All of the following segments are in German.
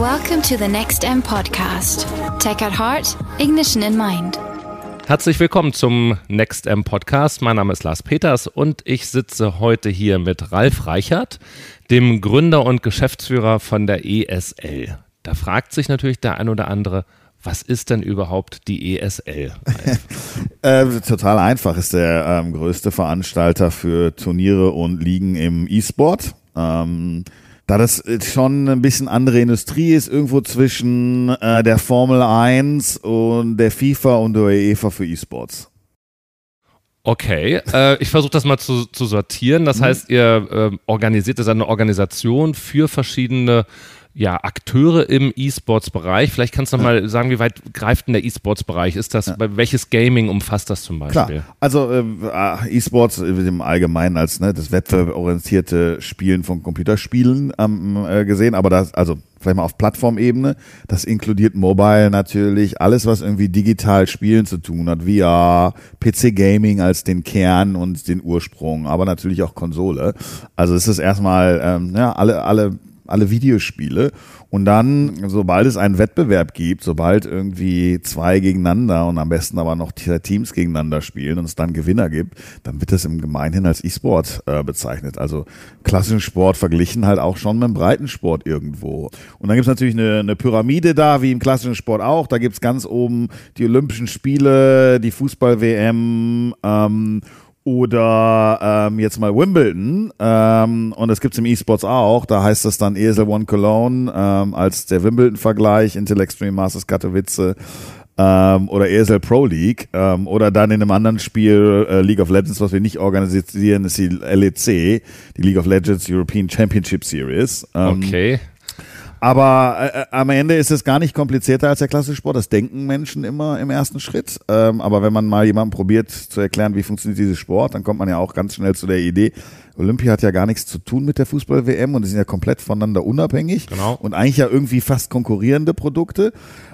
Welcome to the Next M podcast. Tech at heart, ignition in mind. Herzlich willkommen zum Next M Podcast. Mein Name ist Lars Peters und ich sitze heute hier mit Ralf Reichert, dem Gründer und Geschäftsführer von der ESL. Da fragt sich natürlich der ein oder andere, was ist denn überhaupt die ESL? äh, total einfach, ist der ähm, größte Veranstalter für Turniere und Ligen im E-Sport. Ähm, da das schon ein bisschen andere Industrie ist, irgendwo zwischen äh, der Formel 1 und der FIFA und der UEFA für E-Sports. Okay, äh, ich versuche das mal zu, zu sortieren. Das mhm. heißt, ihr äh, organisiert das eine Organisation für verschiedene ja, Akteure im E-Sports-Bereich. Vielleicht kannst du noch mal sagen, wie weit greift denn der E-Sports-Bereich? Ist das, ja. welches Gaming umfasst das zum Beispiel? Klar. Also äh, ah, E-Sports im Allgemeinen als ne, das wettbewerborientierte Spielen von Computerspielen ähm, äh, gesehen, aber das, also vielleicht mal auf Plattformebene, das inkludiert Mobile natürlich, alles, was irgendwie digital Spielen zu tun hat, VR, PC Gaming als den Kern und den Ursprung, aber natürlich auch Konsole. Also es ist erstmal ähm, ja, alle, alle alle Videospiele. Und dann, sobald es einen Wettbewerb gibt, sobald irgendwie zwei gegeneinander und am besten aber noch Teams gegeneinander spielen und es dann Gewinner gibt, dann wird das im Gemeinhin als E-Sport äh, bezeichnet. Also klassischen Sport verglichen halt auch schon mit dem Breitensport irgendwo. Und dann gibt es natürlich eine, eine Pyramide da, wie im klassischen Sport auch. Da gibt es ganz oben die Olympischen Spiele, die Fußball-WM ähm, oder ähm, jetzt mal Wimbledon ähm, und das gibt's im E-Sports auch, da heißt das dann ESL One Cologne ähm, als der Wimbledon-Vergleich, Intel Extreme Masters Katowice ähm, oder ESL Pro League ähm, oder dann in einem anderen Spiel äh, League of Legends, was wir nicht organisieren, ist die LEC, die League of Legends European Championship Series. Ähm, okay. Aber äh, äh, am Ende ist es gar nicht komplizierter als der klassische Sport. Das denken Menschen immer im ersten Schritt. Ähm, aber wenn man mal jemandem probiert zu erklären, wie funktioniert dieses Sport, dann kommt man ja auch ganz schnell zu der Idee, Olympia hat ja gar nichts zu tun mit der Fußball-WM und die sind ja komplett voneinander unabhängig genau. und eigentlich ja irgendwie fast konkurrierende Produkte.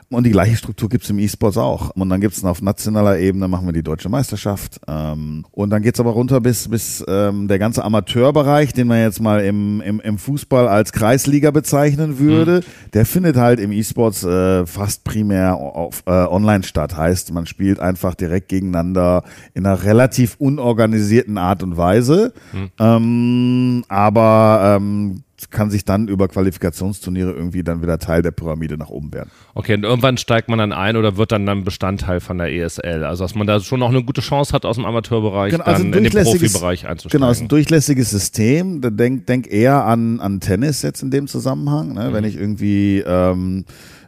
Und die gleiche Struktur gibt's im E-Sports auch. Und dann gibt's auf nationaler Ebene, machen wir die deutsche Meisterschaft. Ähm, und dann geht's aber runter bis, bis ähm, der ganze Amateurbereich, den man jetzt mal im, im, im Fußball als Kreisliga bezeichnen würde, mhm. der findet halt im E-Sports äh, fast primär auf, äh, online statt. Heißt, man spielt einfach direkt gegeneinander in einer relativ unorganisierten Art und Weise. Mhm. Ähm, aber ähm, kann sich dann über Qualifikationsturniere irgendwie dann wieder Teil der Pyramide nach oben werden. Okay, und irgendwann steigt man dann ein oder wird dann dann Bestandteil von der ESL. Also dass man da schon auch eine gute Chance hat, aus dem Amateurbereich genau, also dann in den Profibereich einzusteigen. Genau, es ist ein durchlässiges System. Denk, denk eher an, an Tennis jetzt in dem Zusammenhang. Ne? Mhm. Wenn ich irgendwie ähm,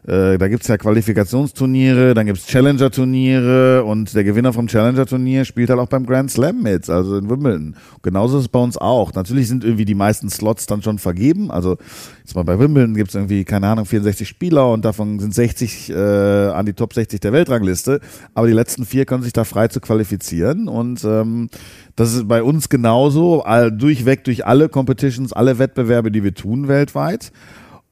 äh, da gibt's ja Qualifikationsturniere, dann gibt's Challenger-Turniere und der Gewinner vom Challenger-Turnier spielt halt auch beim Grand Slam mit, also in Wimbledon. Genauso ist es bei uns auch. Natürlich sind irgendwie die meisten Slots dann schon vergeben. Also jetzt mal bei Wimbledon gibt's irgendwie, keine Ahnung, 64 Spieler und davon sind 60 äh, an die Top 60 der Weltrangliste. Aber die letzten vier können sich da frei zu qualifizieren und ähm, das ist bei uns genauso, all, durchweg durch alle Competitions, alle Wettbewerbe, die wir tun weltweit.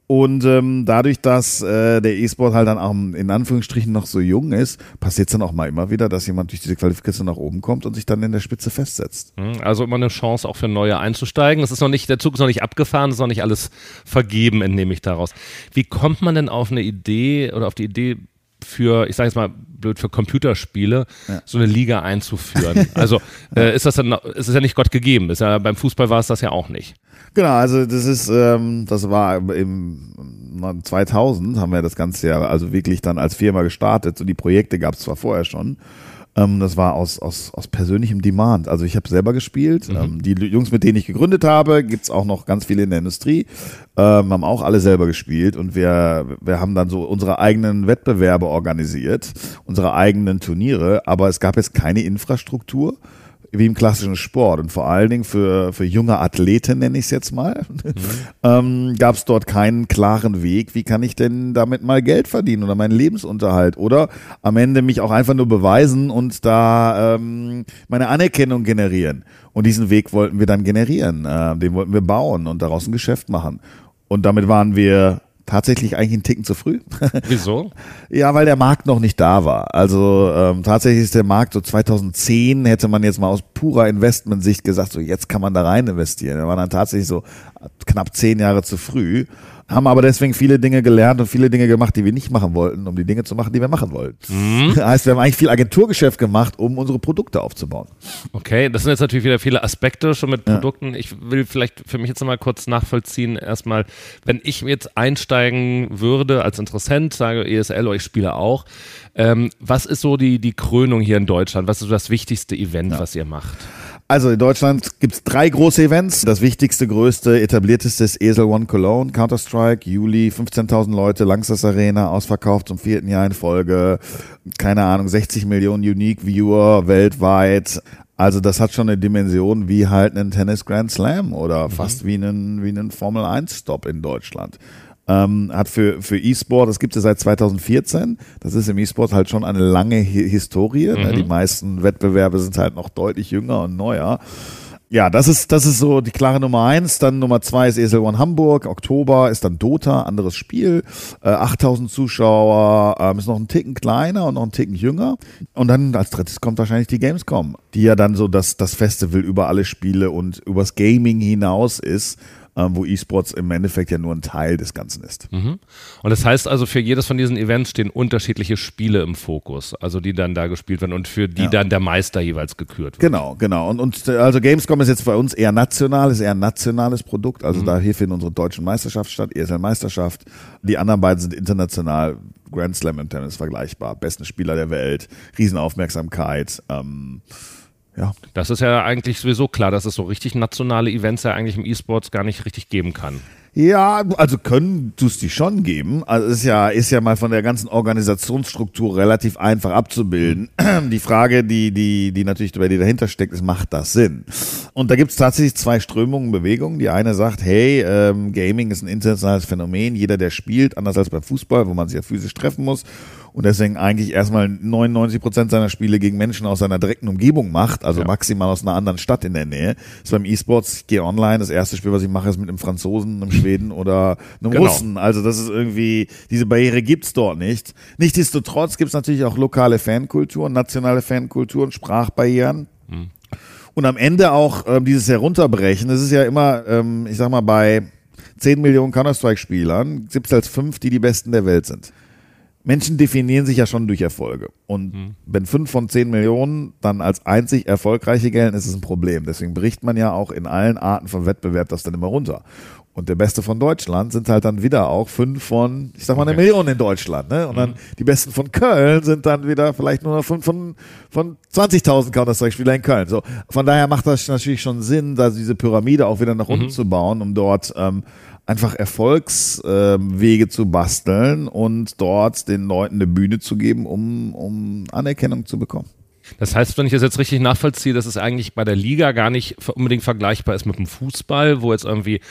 Und ähm, dadurch, dass äh, der E-Sport halt dann auch in Anführungsstrichen noch so jung ist, passiert es dann auch mal immer wieder, dass jemand durch diese Qualifikation nach oben kommt und sich dann in der Spitze festsetzt. Mhm, also immer eine Chance auch für Neue einzusteigen. Das ist noch nicht, der Zug ist noch nicht abgefahren, ist noch nicht alles vergeben, entnehme ich daraus. Wie kommt man denn auf eine Idee oder auf die Idee, für, ich sage jetzt mal blöd, für Computerspiele ja. so eine Liga einzuführen. Also äh, ist das dann, ist es ja nicht Gott gegeben. Ist ja, beim Fußball war es das ja auch nicht. Genau, also das ist, ähm, das war im 2000 haben wir das Ganze ja also wirklich dann als Firma gestartet. So die Projekte gab es zwar vorher schon, ähm, das war aus, aus, aus persönlichem Demand. Also ich habe selber gespielt. Mhm. Ähm, die Jungs, mit denen ich gegründet habe, gibt's auch noch ganz viele in der Industrie, ähm, haben auch alle selber gespielt und wir, wir haben dann so unsere eigenen Wettbewerbe organisiert, unsere eigenen Turniere, aber es gab jetzt keine Infrastruktur wie im klassischen Sport und vor allen Dingen für, für junge Athleten, nenne ich es jetzt mal, mhm. ähm, gab es dort keinen klaren Weg, wie kann ich denn damit mal Geld verdienen oder meinen Lebensunterhalt oder am Ende mich auch einfach nur beweisen und da ähm, meine Anerkennung generieren. Und diesen Weg wollten wir dann generieren, äh, den wollten wir bauen und daraus ein Geschäft machen. Und damit waren wir tatsächlich eigentlich einen Ticken zu früh. Wieso? ja, weil der Markt noch nicht da war. Also ähm, tatsächlich ist der Markt so 2010 hätte man jetzt mal aus purer Investmentsicht gesagt, so jetzt kann man da rein investieren. Da war dann tatsächlich so knapp zehn Jahre zu früh. Haben aber deswegen viele Dinge gelernt und viele Dinge gemacht, die wir nicht machen wollten, um die Dinge zu machen, die wir machen wollten. Mhm. Das heißt, wir haben eigentlich viel Agenturgeschäft gemacht, um unsere Produkte aufzubauen. Okay, das sind jetzt natürlich wieder viele Aspekte schon mit Produkten. Ja. Ich will vielleicht für mich jetzt nochmal kurz nachvollziehen. Erstmal, wenn ich jetzt einsteigen würde als Interessent, sage ESL oder ich spiele auch, ähm, was ist so die, die Krönung hier in Deutschland? Was ist so das wichtigste Event, ja. was ihr macht? Also in Deutschland gibt es drei große Events. Das wichtigste, größte, etablierteste ist ESL One Cologne, Counter-Strike, Juli, 15.000 Leute, Langsess Arena, ausverkauft zum vierten Jahr in Folge. Keine Ahnung, 60 Millionen Unique Viewer weltweit. Also das hat schon eine Dimension wie halt einen Tennis Grand Slam oder mhm. fast wie einen, wie einen Formel 1 Stop in Deutschland ähm, hat für, für E-Sport, das gibt es ja seit 2014, das ist im E-Sport halt schon eine lange Hi Historie. Mhm. Ne? Die meisten Wettbewerbe sind halt noch deutlich jünger und neuer. Ja, das ist, das ist so die klare Nummer eins. Dann Nummer zwei ist ESL One Hamburg. Oktober ist dann Dota, anderes Spiel. Äh, 8000 Zuschauer, ähm, ist noch ein Ticken kleiner und noch ein Ticken jünger. Und dann als drittes kommt wahrscheinlich die Gamescom, die ja dann so das, das Festival über alle Spiele und übers Gaming hinaus ist wo E-Sports im Endeffekt ja nur ein Teil des Ganzen ist. Mhm. Und das heißt also, für jedes von diesen Events stehen unterschiedliche Spiele im Fokus, also die dann da gespielt werden und für die ja. dann der Meister jeweils gekürt wird. Genau, genau. Und, und also Gamescom ist jetzt bei uns eher national, ist eher ein nationales Produkt. Also mhm. da hier finden unsere deutschen Meisterschaften statt, ESL Meisterschaft. Die anderen beiden sind international. Grand Slam im Tennis vergleichbar, besten Spieler der Welt, Riesenaufmerksamkeit. Ähm, ja. Das ist ja eigentlich sowieso klar, dass es so richtig nationale Events ja eigentlich im E-Sports gar nicht richtig geben kann. Ja, also können tust die schon geben. Also ist ja ist ja mal von der ganzen Organisationsstruktur relativ einfach abzubilden. Die Frage, die die die natürlich bei dir dahinter steckt, ist, macht das Sinn? Und da gibt es tatsächlich zwei Strömungen, Bewegungen. Die eine sagt, hey, ähm, Gaming ist ein internationales Phänomen. Jeder, der spielt, anders als beim Fußball, wo man sich ja physisch treffen muss und deswegen eigentlich erstmal 99 Prozent seiner Spiele gegen Menschen aus seiner direkten Umgebung macht, also ja. maximal aus einer anderen Stadt in der Nähe. Das ist beim E-Sports, ich gehe online, das erste Spiel, was ich mache, ist mit einem Franzosen, einem Schweden oder einem genau. Russen. Also das ist irgendwie, diese Barriere gibt's dort nicht. Nichtsdestotrotz gibt's natürlich auch lokale Fankulturen, nationale Fankulturen, Sprachbarrieren. Mhm. Und am Ende auch ähm, dieses Herunterbrechen. Das ist ja immer, ähm, ich sag mal, bei 10 Millionen Counter-Strike-Spielern gibt es als fünf, die die Besten der Welt sind. Menschen definieren sich ja schon durch Erfolge. Und mhm. wenn fünf von zehn Millionen dann als einzig erfolgreiche gelten, ist es ein Problem. Deswegen bricht man ja auch in allen Arten von Wettbewerb das dann immer runter. Und der Beste von Deutschland sind halt dann wieder auch fünf von, ich sag mal, okay. eine Million in Deutschland. Ne? Und mhm. dann die Besten von Köln sind dann wieder vielleicht nur noch fünf von, von 20.000 Counter-Strike-Spieler in Köln. So, von daher macht das natürlich schon Sinn, da diese Pyramide auch wieder nach unten mhm. zu bauen, um dort ähm, einfach Erfolgswege äh, zu basteln und dort den Leuten eine Bühne zu geben, um, um Anerkennung zu bekommen. Das heißt, wenn ich das jetzt richtig nachvollziehe, dass es eigentlich bei der Liga gar nicht unbedingt vergleichbar ist mit dem Fußball, wo jetzt irgendwie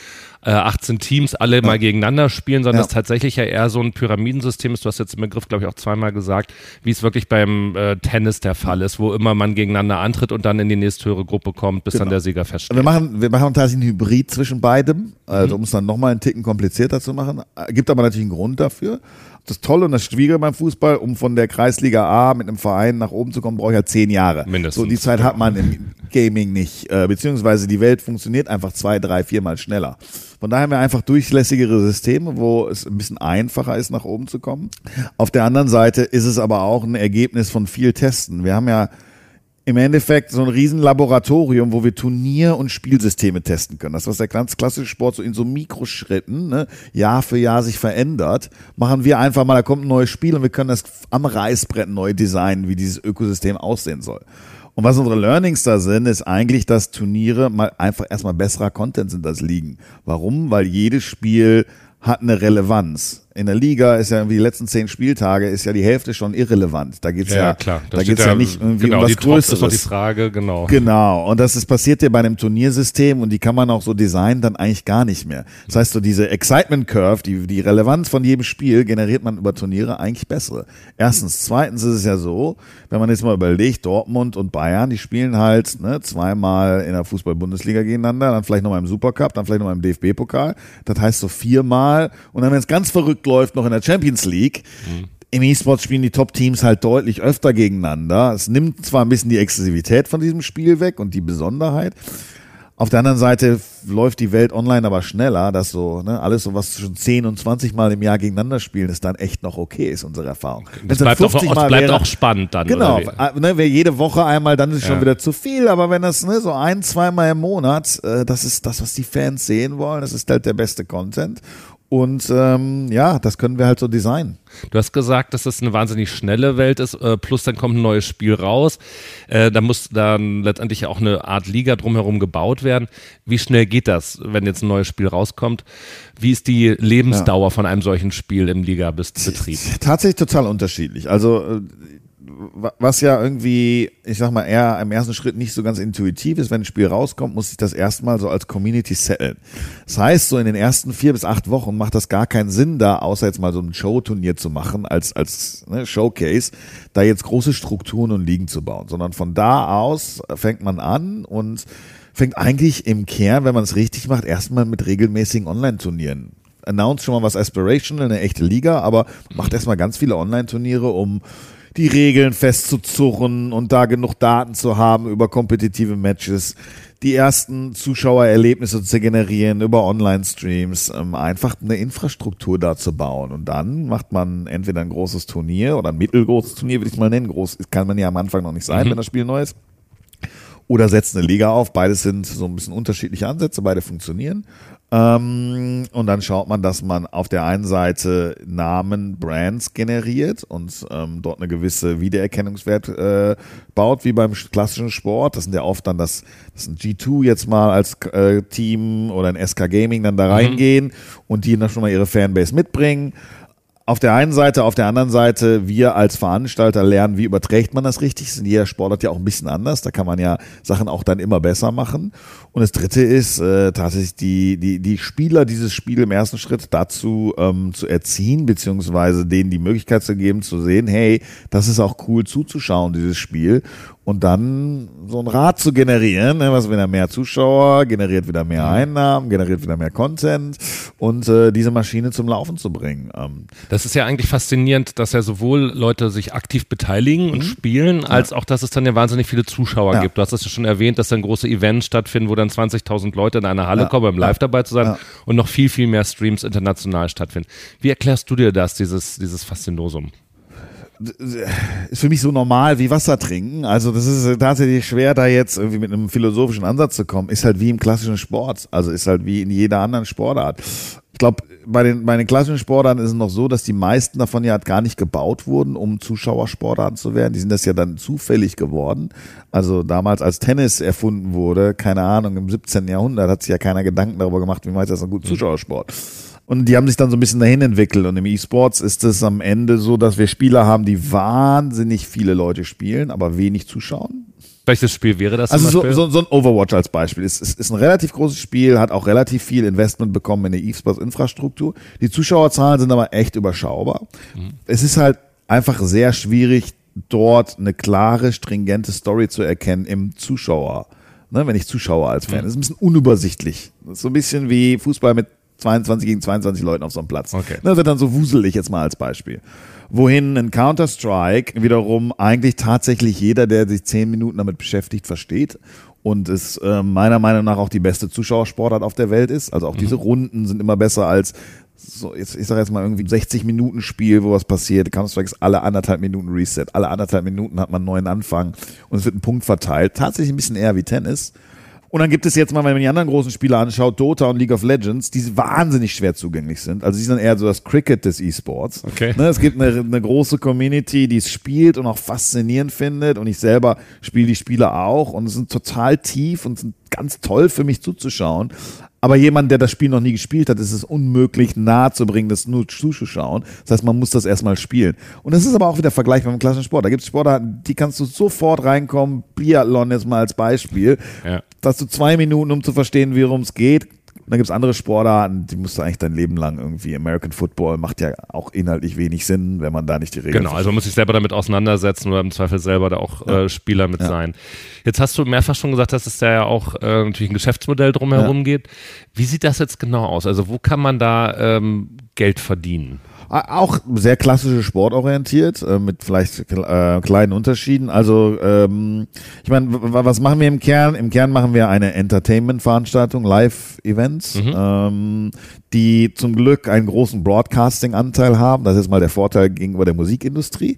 äh, 18 Teams alle ja. mal gegeneinander spielen, sondern ja. es tatsächlich ja eher so ein Pyramidensystem ist. Du hast jetzt den Begriff, glaube ich, auch zweimal gesagt, wie es wirklich beim äh, Tennis der Fall ist, wo immer man gegeneinander antritt und dann in die nächsته Gruppe kommt, bis genau. dann der Sieger feststeht. Wir machen, wir machen tatsächlich einen Hybrid zwischen beidem, also mhm. um es dann nochmal einen Ticken komplizierter zu machen. Gibt aber natürlich einen Grund dafür das Tolle und das Schwierige beim Fußball, um von der Kreisliga A mit einem Verein nach oben zu kommen, brauche ich ja zehn Jahre. Mindestens. So, die Zeit hat man im Gaming nicht, äh, beziehungsweise die Welt funktioniert einfach zwei, drei, viermal schneller. Von daher haben wir einfach durchlässigere Systeme, wo es ein bisschen einfacher ist, nach oben zu kommen. Auf der anderen Seite ist es aber auch ein Ergebnis von viel Testen. Wir haben ja im Endeffekt so ein Riesenlaboratorium, wo wir Turnier- und Spielsysteme testen können. Das, was der ganz klassische Sport so in so Mikroschritten ne, Jahr für Jahr sich verändert, machen wir einfach mal, da kommt ein neues Spiel und wir können das am Reißbrett neu designen, wie dieses Ökosystem aussehen soll. Und was unsere Learnings da sind, ist eigentlich, dass Turniere mal einfach erstmal besserer Content sind als Ligen. Warum? Weil jedes Spiel hat eine Relevanz in der Liga ist ja irgendwie die letzten zehn Spieltage ist ja die Hälfte schon irrelevant. Da geht's ja, ja klar. da geht's ja, ja nicht irgendwie genau, um was die Größeres. Das ist die Frage, genau. Genau. Und das ist passiert ja bei einem Turniersystem und die kann man auch so designen dann eigentlich gar nicht mehr. Das heißt so diese Excitement Curve, die, die Relevanz von jedem Spiel generiert man über Turniere eigentlich bessere. Erstens. Zweitens ist es ja so, wenn man jetzt mal überlegt, Dortmund und Bayern, die spielen halt ne, zweimal in der Fußball-Bundesliga gegeneinander, dann vielleicht nochmal im Supercup, dann vielleicht nochmal im DFB-Pokal. Das heißt so viermal und dann, wenn es ganz verrückt läuft, noch in der Champions League. Mhm. Im E-Sport spielen die Top-Teams halt deutlich öfter gegeneinander. Es nimmt zwar ein bisschen die Exklusivität von diesem Spiel weg und die Besonderheit, Auf der anderen Seite läuft die Welt online aber schneller, dass so, ne, alles so, was schon 10 und 20 Mal im Jahr gegeneinander spielen, ist dann echt noch okay, ist unsere Erfahrung. Das bleibt, auch, Mal bleibt wäre, auch spannend dann. Genau, ne, wäre jede Woche einmal, dann ist es ja. schon wieder zu viel, aber wenn das ne, so ein, zweimal im Monat, äh, das ist das, was die Fans sehen wollen, das ist halt der beste Content. Und ähm, ja, das können wir halt so designen. Du hast gesagt, dass das eine wahnsinnig schnelle Welt ist, äh, plus dann kommt ein neues Spiel raus. Äh, da muss dann letztendlich auch eine Art Liga drumherum gebaut werden. Wie schnell geht das, wenn jetzt ein neues Spiel rauskommt? Wie ist die Lebensdauer ja. von einem solchen Spiel im Liga-Betrieb? Tatsächlich total unterschiedlich. Also äh, was ja irgendwie, ich sag mal, eher im ersten Schritt nicht so ganz intuitiv ist, wenn ein Spiel rauskommt, muss ich das erstmal so als Community setteln. Das heißt, so in den ersten vier bis acht Wochen macht das gar keinen Sinn, da außer jetzt mal so ein Showturnier zu machen, als, als ne, Showcase, da jetzt große Strukturen und Ligen zu bauen, sondern von da aus fängt man an und fängt eigentlich im Kern, wenn man es richtig macht, erstmal mit regelmäßigen Online-Turnieren announce schon mal was Aspirational, eine echte Liga, aber macht erstmal ganz viele Online-Turniere, um die Regeln festzuzurren und da genug Daten zu haben über kompetitive Matches, die ersten Zuschauererlebnisse zu generieren über Online-Streams, ähm, einfach eine Infrastruktur da zu bauen. Und dann macht man entweder ein großes Turnier oder ein mittelgroßes Turnier, würde ich mal nennen. Groß kann man ja am Anfang noch nicht sein, mhm. wenn das Spiel neu ist. Oder setzt eine Liga auf. Beides sind so ein bisschen unterschiedliche Ansätze, beide funktionieren. Ähm, und dann schaut man, dass man auf der einen Seite Namen, Brands generiert und ähm, dort eine gewisse Wiedererkennungswert äh, baut, wie beim klassischen Sport. Das sind ja oft dann das, das ein G2 jetzt mal als äh, Team oder ein SK Gaming dann da mhm. reingehen mhm. und die dann schon mal ihre Fanbase mitbringen auf der einen Seite, auf der anderen Seite, wir als Veranstalter lernen, wie überträgt man das richtig. Jeder Sportart ja auch ein bisschen anders. Da kann man ja Sachen auch dann immer besser machen. Und das dritte ist äh, tatsächlich die, die, die Spieler dieses Spiel im ersten Schritt dazu ähm, zu erziehen, beziehungsweise denen die Möglichkeit zu geben, zu sehen, hey, das ist auch cool zuzuschauen, dieses Spiel und dann so ein Rad zu generieren, ne, was wieder mehr Zuschauer, generiert wieder mehr. Einnahmen, generiert wieder mehr Content und äh, diese Maschine zum Laufen zu bringen. Ähm. Das ist ja eigentlich faszinierend, dass ja sowohl Leute sich aktiv beteiligen und mhm. spielen, als ja. auch, dass es dann ja wahnsinnig viele Zuschauer ja. gibt. Du hast es ja schon erwähnt, dass dann große Events stattfinden, wo dann 20.000 Leute in einer Halle ja. kommen, um live dabei zu sein und noch viel, viel mehr Streams international stattfinden. Wie erklärst du dir das, dieses, dieses Faszinosum? Ist für mich so normal wie Wasser trinken. Also das ist tatsächlich schwer, da jetzt irgendwie mit einem philosophischen Ansatz zu kommen. Ist halt wie im klassischen Sport. Also ist halt wie in jeder anderen Sportart. Ich glaube, bei den, bei den klassischen Sportarten ist es noch so, dass die meisten davon ja gar nicht gebaut wurden, um Zuschauersportarten zu werden. Die sind das ja dann zufällig geworden. Also damals, als Tennis erfunden wurde, keine Ahnung, im 17. Jahrhundert hat sich ja keiner Gedanken darüber gemacht, wie man das ein guter Zuschauersport. Und die haben sich dann so ein bisschen dahin entwickelt. Und im E-Sports ist es am Ende so, dass wir Spieler haben, die wahnsinnig viele Leute spielen, aber wenig zuschauen. Welches Spiel wäre das? Also so, so, so, ein Overwatch als Beispiel. Es ist, ist, ein relativ großes Spiel, hat auch relativ viel Investment bekommen in die E-Sports-Infrastruktur. Die Zuschauerzahlen sind aber echt überschaubar. Mhm. Es ist halt einfach sehr schwierig, dort eine klare, stringente Story zu erkennen im Zuschauer. Ne, wenn ich Zuschauer als Fan. Mhm. Das ist ein bisschen unübersichtlich. Das ist so ein bisschen wie Fußball mit 22 gegen 22 Leuten auf so einem Platz. Okay. Das wird dann so wuselig jetzt mal als Beispiel. Wohin ein Counter-Strike wiederum eigentlich tatsächlich jeder, der sich zehn Minuten damit beschäftigt, versteht und es äh, meiner Meinung nach auch die beste Zuschauersportart auf der Welt ist. Also auch mhm. diese Runden sind immer besser als so, jetzt, ich sag jetzt mal irgendwie 60 Minuten Spiel, wo was passiert. Counter-Strike ist alle anderthalb Minuten Reset. Alle anderthalb Minuten hat man einen neuen Anfang und es wird ein Punkt verteilt. Tatsächlich ein bisschen eher wie Tennis. Und dann gibt es jetzt mal, wenn man die anderen großen Spiele anschaut, Dota und League of Legends, die wahnsinnig schwer zugänglich sind. Also die sind eher so das Cricket des E-Sports. Okay. Ne, es gibt eine, eine große Community, die es spielt und auch faszinierend findet. Und ich selber spiele die Spiele auch und sind total tief und sind ganz toll für mich zuzuschauen. Aber jemand, der das Spiel noch nie gespielt hat, ist es unmöglich nahe zu bringen, das nur zuzuschauen. Das heißt, man muss das erstmal spielen. Und das ist aber auch wieder vergleichbar mit dem klassischen Sport. Da gibt es Sportarten, die kannst du sofort reinkommen. Biathlon jetzt mal als Beispiel. Ja. Dass du zwei Minuten, um zu verstehen, worum es geht, und dann gibt es andere Sportarten, die musst du eigentlich dein Leben lang irgendwie. American Football macht ja auch inhaltlich wenig Sinn, wenn man da nicht die Regeln Genau, also man muss sich selber damit auseinandersetzen oder im Zweifel selber da auch ja. äh, Spieler mit ja. sein. Jetzt hast du mehrfach schon gesagt, dass es da ja auch äh, natürlich ein Geschäftsmodell drumherum ja. geht. Wie sieht das jetzt genau aus? Also wo kann man da ähm, Geld verdienen? Auch sehr klassische sportorientiert, äh, mit vielleicht äh, kleinen Unterschieden. Also ähm, ich meine, was machen wir im Kern? Im Kern machen wir eine Entertainment-Veranstaltung, Live-Events, mhm. ähm, die zum Glück einen großen Broadcasting-Anteil haben. Das ist mal der Vorteil gegenüber der Musikindustrie.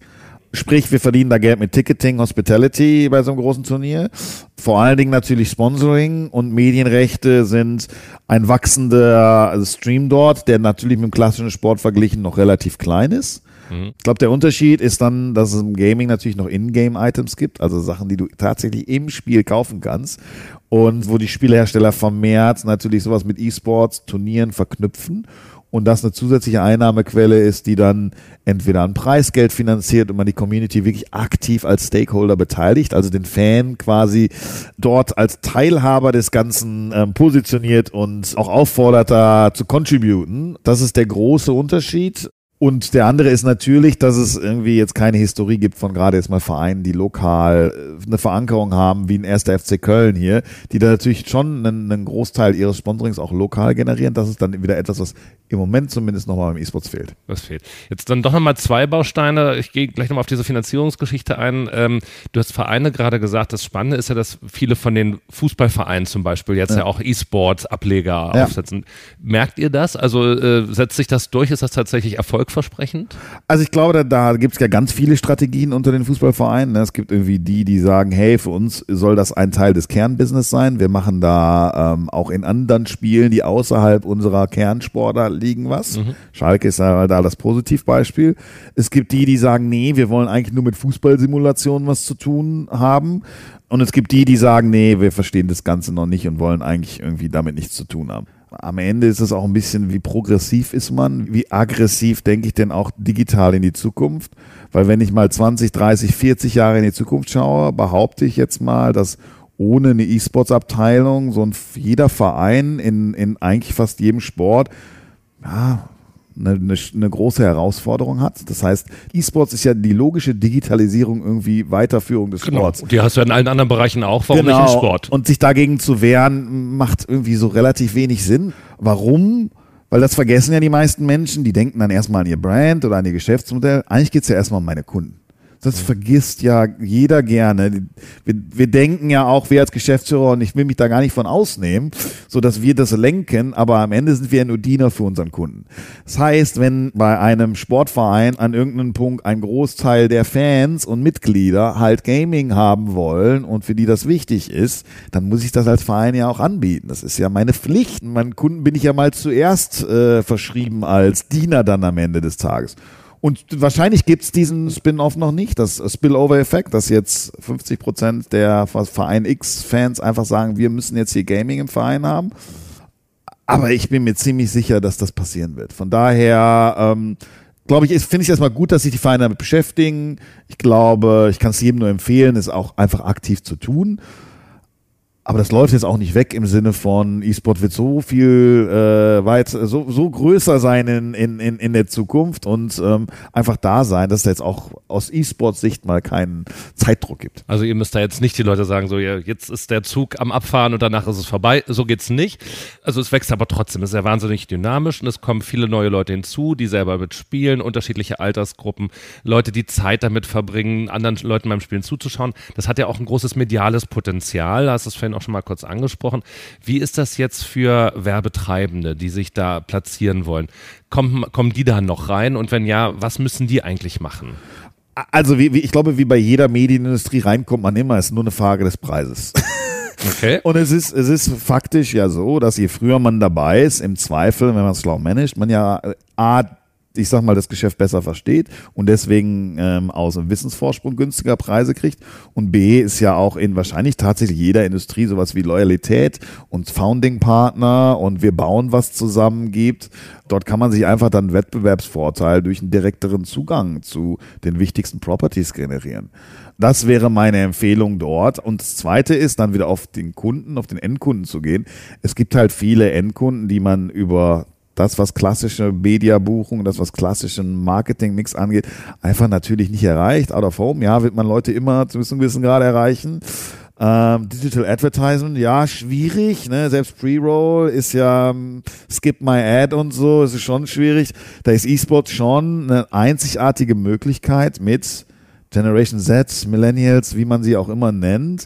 Sprich, wir verdienen da Geld mit Ticketing, Hospitality bei so einem großen Turnier. Vor allen Dingen natürlich Sponsoring und Medienrechte sind ein wachsender Stream dort, der natürlich mit dem klassischen Sport verglichen noch relativ klein ist. Mhm. Ich glaube, der Unterschied ist dann, dass es im Gaming natürlich noch In-Game-Items gibt, also Sachen, die du tatsächlich im Spiel kaufen kannst und wo die Spielhersteller vermehrt natürlich sowas mit E-Sports, Turnieren verknüpfen und das eine zusätzliche Einnahmequelle ist, die dann entweder an Preisgeld finanziert und man die Community wirklich aktiv als Stakeholder beteiligt, also den Fan quasi dort als Teilhaber des Ganzen ähm, positioniert und auch auffordert, da zu contributen. Das ist der große Unterschied. Und der andere ist natürlich, dass es irgendwie jetzt keine Historie gibt von gerade jetzt mal Vereinen, die lokal äh, eine Verankerung haben, wie ein erster FC Köln hier, die da natürlich schon einen, einen Großteil ihres Sponsorings auch lokal generieren. Das ist dann wieder etwas, was im Moment zumindest nochmal beim E-Sports fehlt. Was fehlt. Jetzt dann doch nochmal zwei Bausteine. Ich gehe gleich nochmal auf diese Finanzierungsgeschichte ein. Ähm, du hast Vereine gerade gesagt. Das Spannende ist ja, dass viele von den Fußballvereinen zum Beispiel jetzt ja, ja auch E-Sports-Ableger ja. aufsetzen. Merkt ihr das? Also äh, setzt sich das durch? Ist das tatsächlich erfolgversprechend? Also ich glaube, da, da gibt es ja ganz viele Strategien unter den Fußballvereinen. Ne? Es gibt irgendwie die, die sagen, hey, für uns soll das ein Teil des Kernbusiness sein. Wir machen da ähm, auch in anderen Spielen, die außerhalb unserer Kernsportler liegen was. Mhm. Schalke ist ja da das Positivbeispiel. Es gibt die, die sagen, nee, wir wollen eigentlich nur mit Fußballsimulationen was zu tun haben. Und es gibt die, die sagen, nee, wir verstehen das Ganze noch nicht und wollen eigentlich irgendwie damit nichts zu tun haben. Am Ende ist es auch ein bisschen, wie progressiv ist man, wie aggressiv denke ich denn auch digital in die Zukunft. Weil wenn ich mal 20, 30, 40 Jahre in die Zukunft schaue, behaupte ich jetzt mal, dass ohne eine E-Sports-Abteilung so ein, jeder Verein in, in eigentlich fast jedem Sport ja, eine, eine, eine große Herausforderung hat. Das heißt, E-Sports ist ja die logische Digitalisierung irgendwie Weiterführung des genau. Sports. Die hast du ja in allen anderen Bereichen auch. Warum genau. nicht im Sport? Und sich dagegen zu wehren, macht irgendwie so relativ wenig Sinn. Warum? Weil das vergessen ja die meisten Menschen. Die denken dann erstmal an ihr Brand oder an ihr Geschäftsmodell. Eigentlich geht es ja erstmal um meine Kunden. Das vergisst ja jeder gerne. Wir, wir denken ja auch, wir als Geschäftsführer, und ich will mich da gar nicht von ausnehmen, so dass wir das lenken, aber am Ende sind wir ja nur Diener für unseren Kunden. Das heißt, wenn bei einem Sportverein an irgendeinem Punkt ein Großteil der Fans und Mitglieder halt Gaming haben wollen und für die das wichtig ist, dann muss ich das als Verein ja auch anbieten. Das ist ja meine Pflicht. Meinen Kunden bin ich ja mal zuerst äh, verschrieben als Diener dann am Ende des Tages. Und wahrscheinlich gibt's diesen Spin-off noch nicht, das Spillover-Effekt, dass jetzt 50 Prozent der Verein X-Fans einfach sagen, wir müssen jetzt hier Gaming im Verein haben. Aber ich bin mir ziemlich sicher, dass das passieren wird. Von daher, ähm, glaube ich, finde ich erstmal gut, dass sich die Vereine damit beschäftigen. Ich glaube, ich kann es jedem nur empfehlen, es auch einfach aktiv zu tun. Aber das läuft jetzt auch nicht weg im Sinne von E-Sport wird so viel äh, weit, so, so größer sein in, in, in, in der Zukunft und ähm, einfach da sein, dass es jetzt auch aus E-Sport-Sicht mal keinen Zeitdruck gibt. Also ihr müsst da jetzt nicht die Leute sagen, so ja, jetzt ist der Zug am Abfahren und danach ist es vorbei. So geht's nicht. Also es wächst aber trotzdem, es ist ja wahnsinnig dynamisch und es kommen viele neue Leute hinzu, die selber mitspielen, unterschiedliche Altersgruppen, Leute, die Zeit damit verbringen, anderen Leuten beim Spielen zuzuschauen. Das hat ja auch ein großes mediales Potenzial. Hast du es vorhin auch schon mal kurz angesprochen. Wie ist das jetzt für Werbetreibende, die sich da platzieren wollen? Kommen, kommen die da noch rein? Und wenn ja, was müssen die eigentlich machen? Also wie, wie, ich glaube, wie bei jeder Medienindustrie reinkommt man immer, ist nur eine Frage des Preises. Okay. Und es ist, es ist faktisch ja so, dass je früher man dabei ist, im Zweifel, wenn man es schlau managt, man ja äh, A, ich sag mal, das Geschäft besser versteht und deswegen ähm, aus einem Wissensvorsprung günstiger Preise kriegt. Und B ist ja auch in wahrscheinlich tatsächlich jeder Industrie sowas wie Loyalität und Founding-Partner und wir bauen was zusammen gibt. Dort kann man sich einfach dann Wettbewerbsvorteil durch einen direkteren Zugang zu den wichtigsten Properties generieren. Das wäre meine Empfehlung dort. Und das zweite ist, dann wieder auf den Kunden, auf den Endkunden zu gehen. Es gibt halt viele Endkunden, die man über das, was klassische Mediabuchung, das, was klassischen Marketing-Mix angeht, einfach natürlich nicht erreicht. Out of home, ja, wird man Leute immer zu einem gewissen Grad erreichen. Ähm, Digital Advertisement, ja, schwierig, ne? Selbst Pre-Roll ist ja ähm, Skip My Ad und so, ist schon schwierig. Da ist E-Sport schon eine einzigartige Möglichkeit mit Generation Z, Millennials, wie man sie auch immer nennt,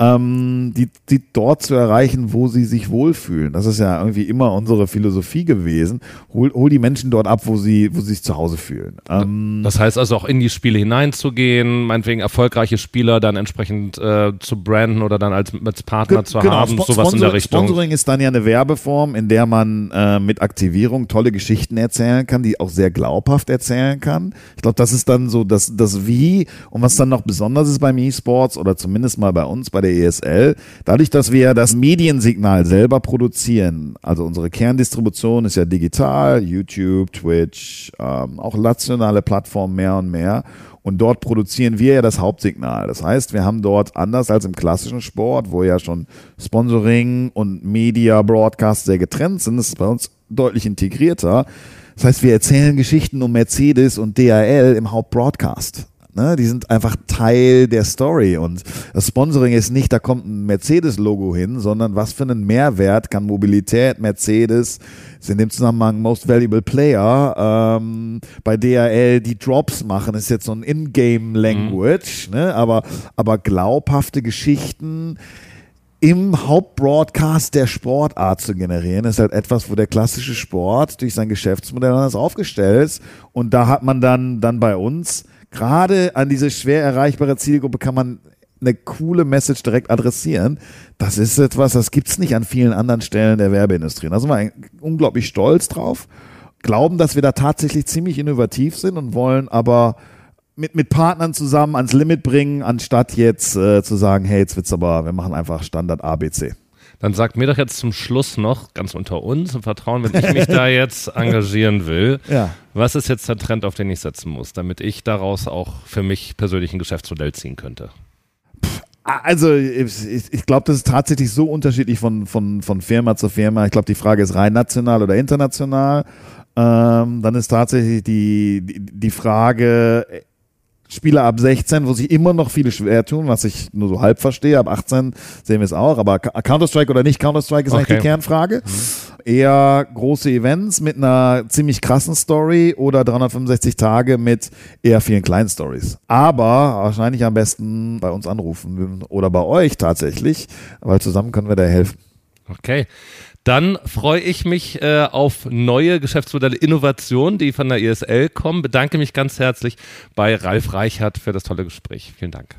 ähm, die, die dort zu erreichen, wo sie sich wohlfühlen. Das ist ja irgendwie immer unsere Philosophie gewesen. Hol, hol die Menschen dort ab, wo sie, wo sie sich zu Hause fühlen. Ähm, das heißt also auch in die Spiele hineinzugehen, meinetwegen erfolgreiche Spieler dann entsprechend äh, zu branden oder dann als, als Partner zu genau, haben, Sp sowas in der Richtung. Sponsoring ist dann ja eine Werbeform, in der man äh, mit Aktivierung tolle Geschichten erzählen kann, die auch sehr glaubhaft erzählen kann. Ich glaube, das ist dann so das, das Wie und was dann noch besonders ist beim E-Sports oder zumindest mal bei uns, bei der der ESL. Dadurch, dass wir das Mediensignal selber produzieren, also unsere Kerndistribution ist ja digital, YouTube, Twitch, ähm, auch nationale Plattformen mehr und mehr. Und dort produzieren wir ja das Hauptsignal. Das heißt, wir haben dort anders als im klassischen Sport, wo ja schon Sponsoring und Media Broadcast sehr getrennt sind, das ist bei uns deutlich integrierter. Das heißt, wir erzählen Geschichten um Mercedes und DHL im Hauptbroadcast. Ne? Die sind einfach Teil der Story und das Sponsoring ist nicht, da kommt ein Mercedes-Logo hin, sondern was für einen Mehrwert kann Mobilität, Mercedes, ist in dem Zusammenhang Most Valuable Player, ähm, bei DHL die Drops machen, ist jetzt so ein In-Game-Language, mhm. ne? aber, aber glaubhafte Geschichten, im Hauptbroadcast der Sportart zu generieren, ist halt etwas, wo der klassische Sport durch sein Geschäftsmodell anders aufgestellt ist. Und da hat man dann, dann bei uns gerade an diese schwer erreichbare Zielgruppe kann man eine coole Message direkt adressieren. Das ist etwas, das gibt's nicht an vielen anderen Stellen der Werbeindustrie. Da sind wir unglaublich stolz drauf, glauben, dass wir da tatsächlich ziemlich innovativ sind und wollen aber mit, mit Partnern zusammen ans Limit bringen, anstatt jetzt äh, zu sagen, hey, jetzt wird's aber, wir machen einfach Standard ABC. Dann sagt mir doch jetzt zum Schluss noch, ganz unter uns im Vertrauen, wenn ich mich da jetzt engagieren will, ja. was ist jetzt der Trend, auf den ich setzen muss, damit ich daraus auch für mich persönlich ein Geschäftsmodell ziehen könnte? Also ich, ich glaube, das ist tatsächlich so unterschiedlich von, von, von Firma zu Firma. Ich glaube, die Frage ist rein national oder international. Ähm, dann ist tatsächlich die, die, die Frage, Spieler ab 16, wo sich immer noch viele schwer tun, was ich nur so halb verstehe. Ab 18 sehen wir es auch. Aber Counter-Strike oder nicht Counter-Strike ist okay. eigentlich die Kernfrage. Mhm. Eher große Events mit einer ziemlich krassen Story oder 365 Tage mit eher vielen kleinen Stories. Aber wahrscheinlich am besten bei uns anrufen oder bei euch tatsächlich, weil zusammen können wir da helfen. Okay. Dann freue ich mich äh, auf neue Geschäftsmodelle, Innovationen, die von der ESL kommen. Bedanke mich ganz herzlich bei Ralf Reichert für das tolle Gespräch. Vielen Dank.